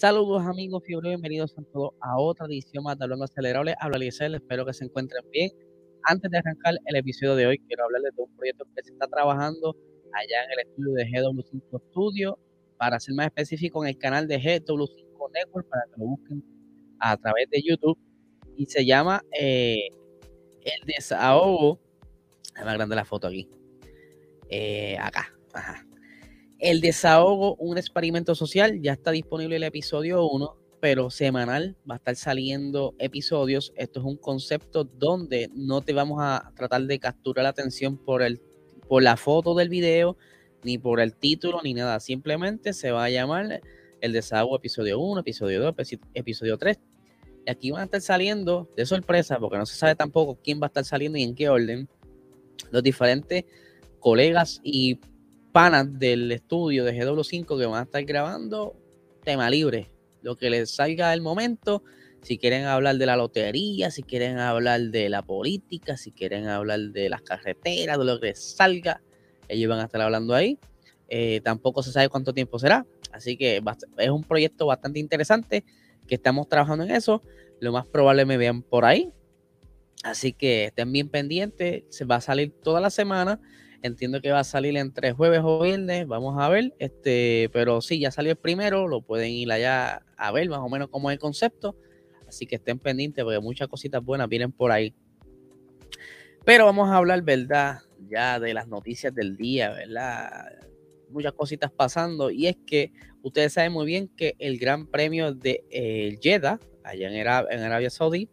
Saludos amigos, fiebre, bienvenidos a todos a otra edición más de Hablando Acelerable. Habla Liesel, espero que se encuentren bien. Antes de arrancar el episodio de hoy, quiero hablarles de un proyecto que se está trabajando allá en el estudio de GW5 Studio, para ser más específico en el canal de GW5 Network, para que lo busquen a través de YouTube. Y se llama eh, El Desahogo. Es más grande la foto aquí. Eh, acá. Ajá. El desahogo, un experimento social, ya está disponible el episodio 1, pero semanal va a estar saliendo episodios. Esto es un concepto donde no te vamos a tratar de capturar la atención por, el, por la foto del video, ni por el título, ni nada. Simplemente se va a llamar el desahogo episodio 1, episodio 2, episodio 3. Y aquí van a estar saliendo de sorpresa, porque no se sabe tampoco quién va a estar saliendo y en qué orden, los diferentes colegas y panas del estudio de GW5 que van a estar grabando tema libre, lo que les salga del momento. Si quieren hablar de la lotería, si quieren hablar de la política, si quieren hablar de las carreteras, de lo que les salga, ellos van a estar hablando ahí. Eh, tampoco se sabe cuánto tiempo será, así que es un proyecto bastante interesante que estamos trabajando en eso. Lo más probable me vean por ahí. Así que estén bien pendientes, se va a salir toda la semana. Entiendo que va a salir entre jueves o viernes, vamos a ver. Este, pero sí, ya salió el primero, lo pueden ir allá a ver más o menos cómo es el concepto. Así que estén pendientes porque muchas cositas buenas vienen por ahí. Pero vamos a hablar, ¿verdad? Ya de las noticias del día, ¿verdad? Muchas cositas pasando. Y es que ustedes saben muy bien que el Gran Premio de eh, Jeddah, allá en, en Arabia Saudí,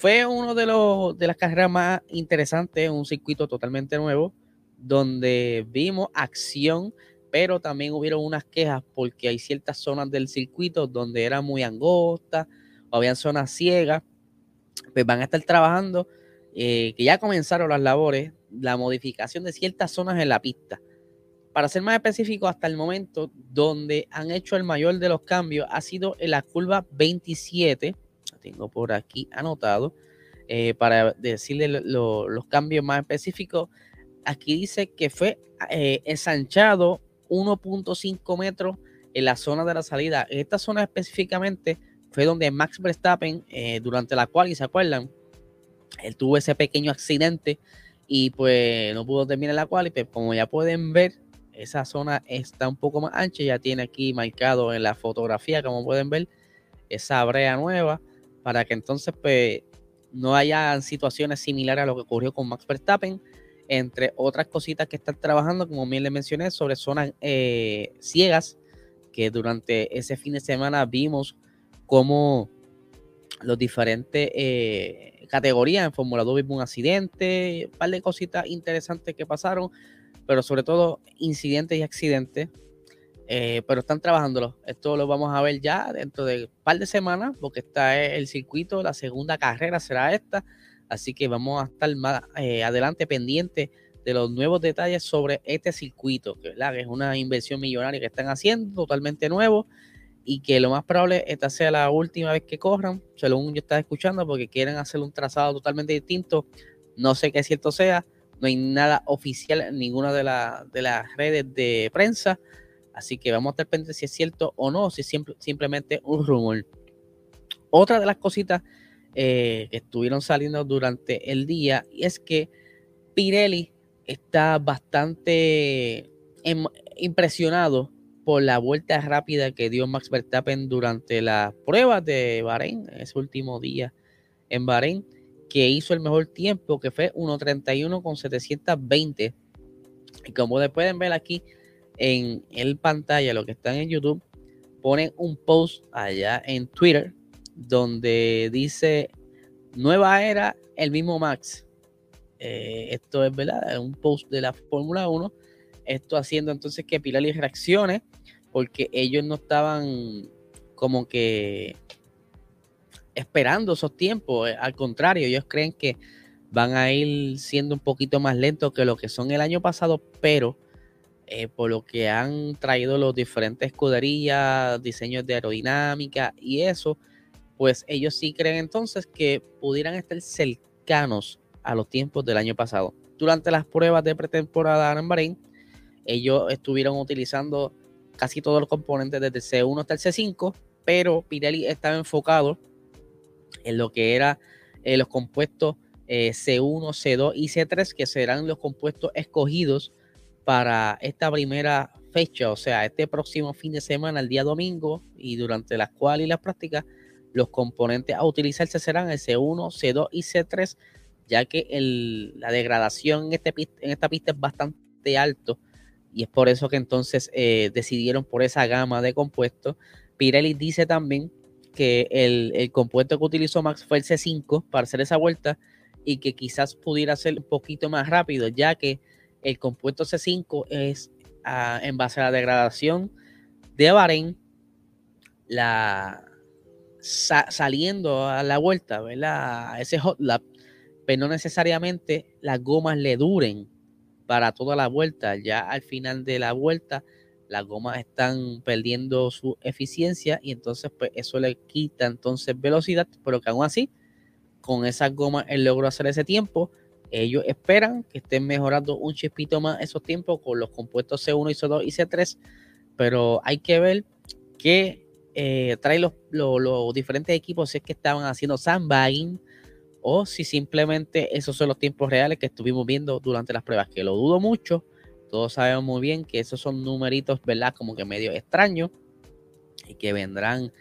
fue uno de, los, de las carreras más interesantes, un circuito totalmente nuevo donde vimos acción, pero también hubieron unas quejas porque hay ciertas zonas del circuito donde era muy angosta o habían zonas ciegas, pues van a estar trabajando, eh, que ya comenzaron las labores, la modificación de ciertas zonas en la pista. Para ser más específico, hasta el momento donde han hecho el mayor de los cambios ha sido en la curva 27, lo tengo por aquí anotado, eh, para decirle los cambios más específicos aquí dice que fue eh, ensanchado 1.5 metros en la zona de la salida. Esta zona específicamente fue donde Max Verstappen, eh, durante la cual, se acuerdan, él tuvo ese pequeño accidente y pues no pudo terminar la cual. Y pues, como ya pueden ver, esa zona está un poco más ancha. Ya tiene aquí marcado en la fotografía, como pueden ver, esa brea nueva para que entonces pues no haya situaciones similares a lo que ocurrió con Max Verstappen entre otras cositas que están trabajando, como bien les mencioné, sobre zonas eh, ciegas, que durante ese fin de semana vimos cómo los diferentes eh, categorías en Fórmula 2 vimos un accidente, un par de cositas interesantes que pasaron, pero sobre todo incidentes y accidentes. Eh, pero están trabajándolo. Esto lo vamos a ver ya dentro de un par de semanas, porque está el circuito, la segunda carrera será esta. Así que vamos a estar más eh, adelante pendiente de los nuevos detalles sobre este circuito, que, es una inversión millonaria que están haciendo, totalmente nuevo, y que lo más probable esta sea la última vez que corran, según yo estaba escuchando, porque quieren hacer un trazado totalmente distinto. No sé qué cierto sea, no hay nada oficial en ninguna de, de las redes de prensa, así que vamos a estar pendientes si es cierto o no, si es simplemente un rumor. Otra de las cositas eh, que estuvieron saliendo durante el día es que Pirelli está bastante em, impresionado por la vuelta rápida que dio Max Verstappen durante las pruebas de Bahrein, ese último día en Bahrein, que hizo el mejor tiempo, que fue 1.31 con 720. Y como pueden ver aquí en el pantalla, lo que están en YouTube, ponen un post allá en Twitter donde dice nueva era, el mismo Max. Eh, esto es verdad, un post de la Fórmula 1. Esto haciendo entonces que Pirelli reaccione, porque ellos no estaban como que esperando esos tiempos. Eh, al contrario, ellos creen que van a ir siendo un poquito más lentos que lo que son el año pasado, pero eh, por lo que han traído los diferentes escuderías, diseños de aerodinámica y eso, pues ellos sí creen entonces que pudieran estar cercanos a los tiempos del año pasado. Durante las pruebas de pretemporada en Bahrein, ellos estuvieron utilizando casi todos los componentes desde el C1 hasta el C5, pero Pirelli estaba enfocado en lo que era eh, los compuestos eh, C1, C2 y C3, que serán los compuestos escogidos para esta primera fecha, o sea, este próximo fin de semana, el día domingo, y durante las cuales y las prácticas, los componentes a utilizarse serán el C1, C2 y C3, ya que la degradación en, este, esta pista es bastante alto y es por eso que entonces eh, decidieron por esa gama de compuestos. Pirelli dice también que el, compuesto que utilizó Max fue el C5 para hacer esa vuelta y que quizás pudiera ser un poquito más rápido, ya que el compuesto C5 es ah, en base a la degradación de Bahrein, la, saliendo a la vuelta, ¿verdad? A ese hot lap, pero no necesariamente las gomas le duren para toda la vuelta. Ya al final de la vuelta, las gomas están perdiendo su eficiencia y entonces pues eso le quita entonces velocidad, pero que aún así, con esas gomas él logró hacer ese tiempo. Ellos esperan que estén mejorando un chispito más esos tiempos con los compuestos C1, C2 y C3, pero hay que ver que eh, trae los, los, diferentes equipos si es que estaban haciendo sandbagging o si simplemente esos son los tiempos reales que estuvimos viendo durante las pruebas, que lo dudo mucho. Todos sabemos muy bien que esos son numeritos, ¿verdad? Como que medio extraños y que vendrán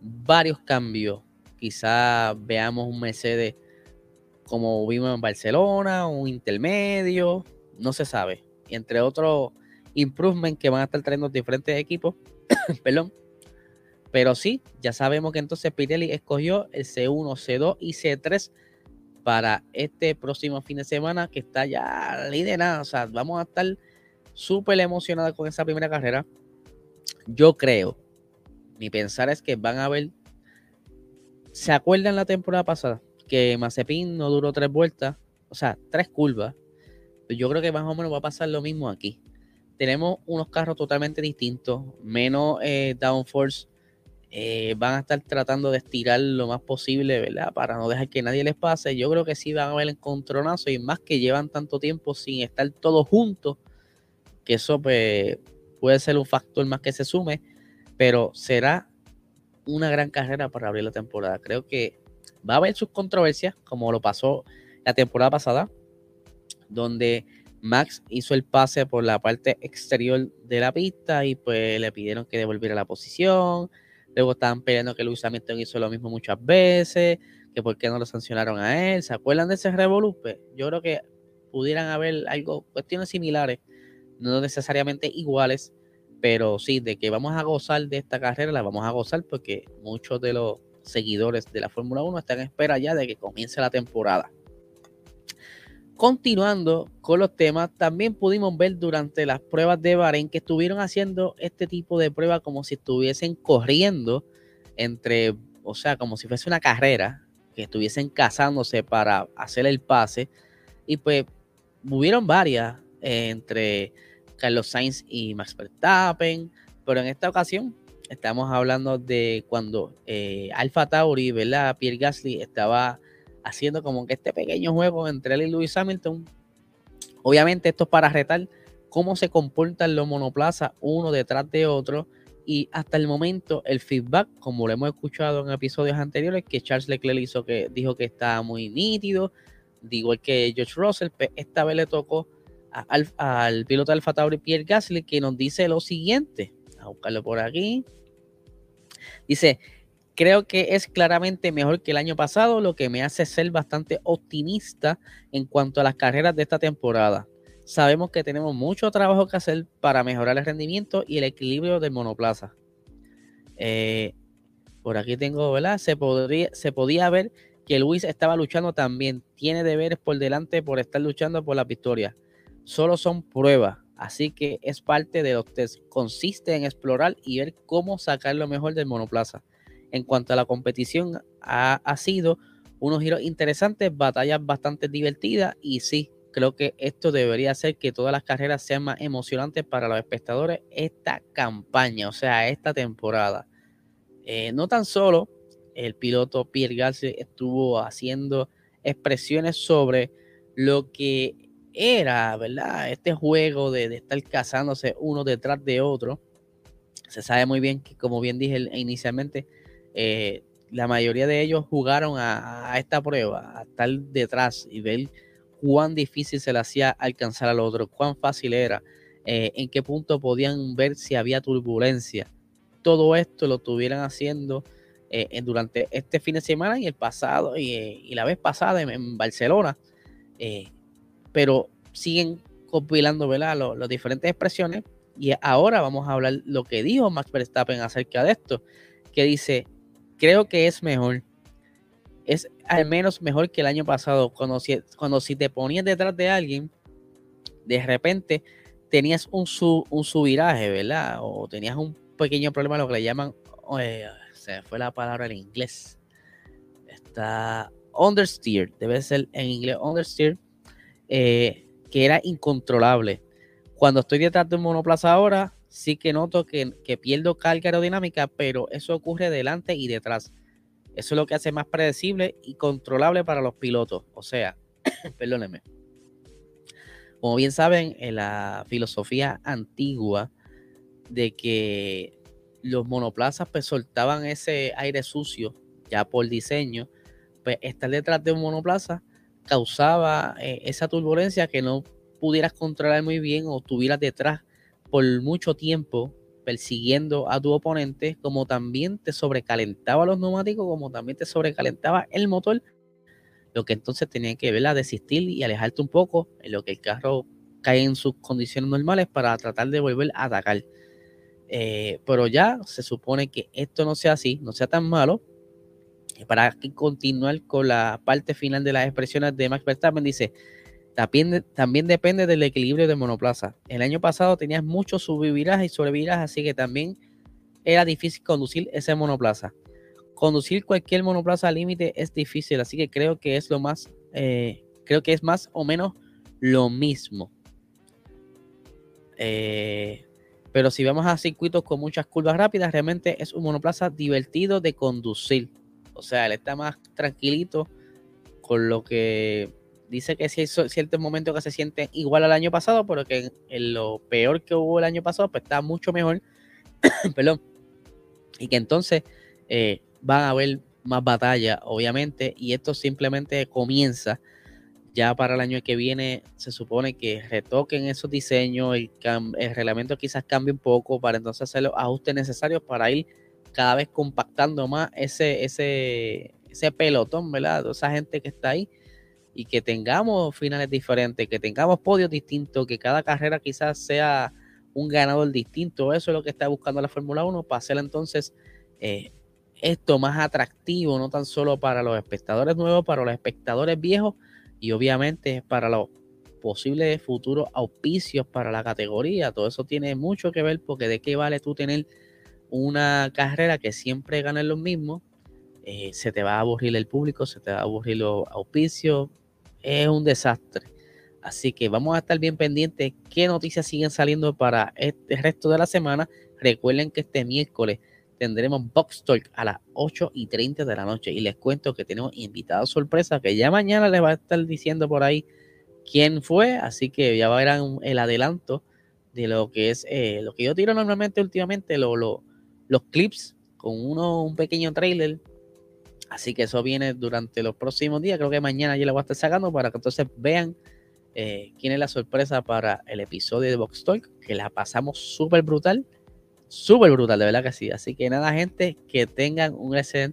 varios cambios. Quizá veamos un Mercedes como vimos en Barcelona, un intermedio, no se sabe. Entre otros improvements que van a estar trayendo diferentes equipos, perdón, pero sí, ya sabemos que entonces Pirelli escogió el C1, C2 y C3 para este próximo fin de semana que está ya liderado. O sea, vamos a estar súper emocionados con esa primera carrera. Yo creo, mi pensar es que van a ver. ¿Se acuerdan la temporada pasada? Que Mazepin no duró tres vueltas, o sea, tres curvas. Yo creo que más o menos va a pasar lo mismo aquí. Tenemos unos carros totalmente distintos, menos eh, downforce eh, van a estar tratando de estirar lo más posible, ¿verdad? Para no dejar que nadie les pase. Yo creo que sí van a haber encontronazos y más que llevan tanto tiempo sin estar todos juntos, que eso pues, puede ser un factor más que se sume, pero será una gran carrera para abrir la temporada. Creo que va a haber sus controversias, como lo pasó la temporada pasada, donde Max hizo el pase por la parte exterior de la pista y pues le pidieron que devolviera la posición Luego estaban peleando que Luis Hamilton hizo lo mismo muchas veces, que por qué no lo sancionaron a él. ¿Se acuerdan de ese revolupe? Yo creo que pudieran haber algo, cuestiones similares, no necesariamente iguales, pero sí, de que vamos a gozar de esta carrera, la vamos a gozar porque muchos de los seguidores de la Fórmula 1 están en espera ya de que comience la temporada. Continuando con los temas, también pudimos ver durante las pruebas de Bahrein que estuvieron haciendo este tipo de pruebas como si estuviesen corriendo entre, o sea, como si fuese una carrera, que estuviesen casándose para hacer el pase. Y pues hubieron varias eh, entre Carlos Sainz y Max Verstappen, pero en esta ocasión estamos hablando de cuando eh, Alfa Tauri, ¿verdad? Pierre Gasly estaba haciendo como que este pequeño juego entre él y Lewis Hamilton. Obviamente esto es para retar cómo se comportan los monoplazas uno detrás de otro y hasta el momento el feedback, como lo hemos escuchado en episodios anteriores, que Charles Leclerc hizo que dijo que estaba muy nítido, igual que George Russell, pues, esta vez le tocó al, al piloto Alfa Tauri Pierre Gasly que nos dice lo siguiente, a buscarlo por aquí. Dice, Creo que es claramente mejor que el año pasado, lo que me hace ser bastante optimista en cuanto a las carreras de esta temporada. Sabemos que tenemos mucho trabajo que hacer para mejorar el rendimiento y el equilibrio del monoplaza. Eh, por aquí tengo, ¿verdad? Se, podría, se podía ver que Luis estaba luchando también. Tiene deberes por delante por estar luchando por la victoria. Solo son pruebas, así que es parte de los test. Consiste en explorar y ver cómo sacar lo mejor del monoplaza en cuanto a la competición ha, sido unos giros interesantes, batallas bastante divertidas y sí, creo que esto debería hacer que todas las carreras sean más emocionantes para los espectadores esta campaña, o sea, esta temporada. Eh, no tan solo el piloto Pierre Gasly estuvo haciendo expresiones sobre lo que era, ¿verdad? Este juego de, estar casándose uno detrás de otro se sabe muy bien que, como bien dije inicialmente, eh, la mayoría de ellos jugaron a, esta prueba, a estar detrás y ver cuán difícil se le hacía alcanzar al otro, cuán fácil era, eh, en qué punto podían ver si había turbulencia. Todo esto lo estuvieran haciendo eh, durante este fin de semana y el pasado y, la vez pasada en, Barcelona. Pero siguen compilando las diferentes expresiones. Y ahora vamos a hablar lo que dijo Max Verstappen acerca de esto, que dice, creo que es mejor, es al menos mejor que el año pasado, cuando si, cuando si te ponías detrás de alguien, de repente tenías un, un subiraje, ¿verdad? O tenías un pequeño problema, lo que le llaman, se fue la palabra en inglés, está understeer, debe ser en inglés understeer, eh, que era incontrolable. Cuando estoy detrás de un monoplaza ahora, sí que noto que, pierdo carga aerodinámica, pero eso ocurre delante y detrás. Eso es lo que hace más predecible y controlable para los pilotos. O sea, perdónenme. Como bien saben, en la filosofía antigua de que los monoplazas pues soltaban ese aire sucio ya por diseño, pues estar detrás de un monoplaza causaba eh, esa turbulencia que no pudieras controlar muy bien o estuvieras detrás por mucho tiempo persiguiendo a tu oponente, como también te sobrecalentaba los neumáticos, como también te sobrecalentaba el motor, lo que entonces tenía que ver a desistir y alejarte un poco en lo que el carro cae en sus condiciones normales para tratar de volver a atacar. Eh, pero ya se supone que esto no sea así, no sea tan malo. Para continuar con la parte final de las expresiones de Max Verstappen, dice, también, depende del equilibrio de monoplaza. El año pasado tenías mucho subviraje y sobreviraje, así que también era difícil conducir ese monoplaza. Conducir cualquier monoplaza al límite es difícil, así que creo que es lo más, eh, creo que es más o menos lo mismo. Eh, pero si vamos a circuitos con muchas curvas rápidas, realmente es un monoplaza divertido de conducir. O sea, él está más tranquilito con lo que dice que sí hay ciertos momentos que se sienten igual al año pasado, pero que en, lo peor que hubo el año pasado, pues está mucho mejor. Perdón. Y que entonces eh, van a haber más batallas, obviamente, y esto simplemente comienza. Ya para el año que viene se supone que retoquen esos diseños, el, el reglamento quizás cambie un poco para entonces hacer los ajustes necesarios para ir cada vez compactando más ese, ese, ese pelotón, ¿verdad? esa gente que está ahí y que tengamos finales diferentes, que tengamos podios distintos, que cada carrera quizás sea un ganador distinto. Eso es lo que está buscando la Fórmula 1 para hacer entonces eh, esto más atractivo, no tan solo para los espectadores nuevos, para los espectadores viejos y obviamente para los posibles futuros auspicios para la categoría. Todo eso tiene mucho que ver porque de qué vale tú tener una carrera que siempre gana los mismos. Eh, se te va a aburrir el público, se te va a aburrir los auspicios, es un desastre. Así que vamos a estar bien pendientes qué noticias siguen saliendo para este resto de la semana. Recuerden que este miércoles tendremos Box Talk a las 8 y 30 de la noche. Y les cuento que tenemos invitados sorpresa que ya mañana les va a estar diciendo por ahí quién fue. Así que ya verán el adelanto de lo que es eh, lo que yo tiro normalmente últimamente, los clips con uno, un pequeño trailer Así que eso viene durante los próximos días. Creo que mañana yo le voy a estar sacando para que entonces vean eh, quién es la sorpresa para el episodio de Box Talk, que la pasamos súper brutal. Súper brutal, de verdad que sí. Así que nada, gente, que tengan un excelente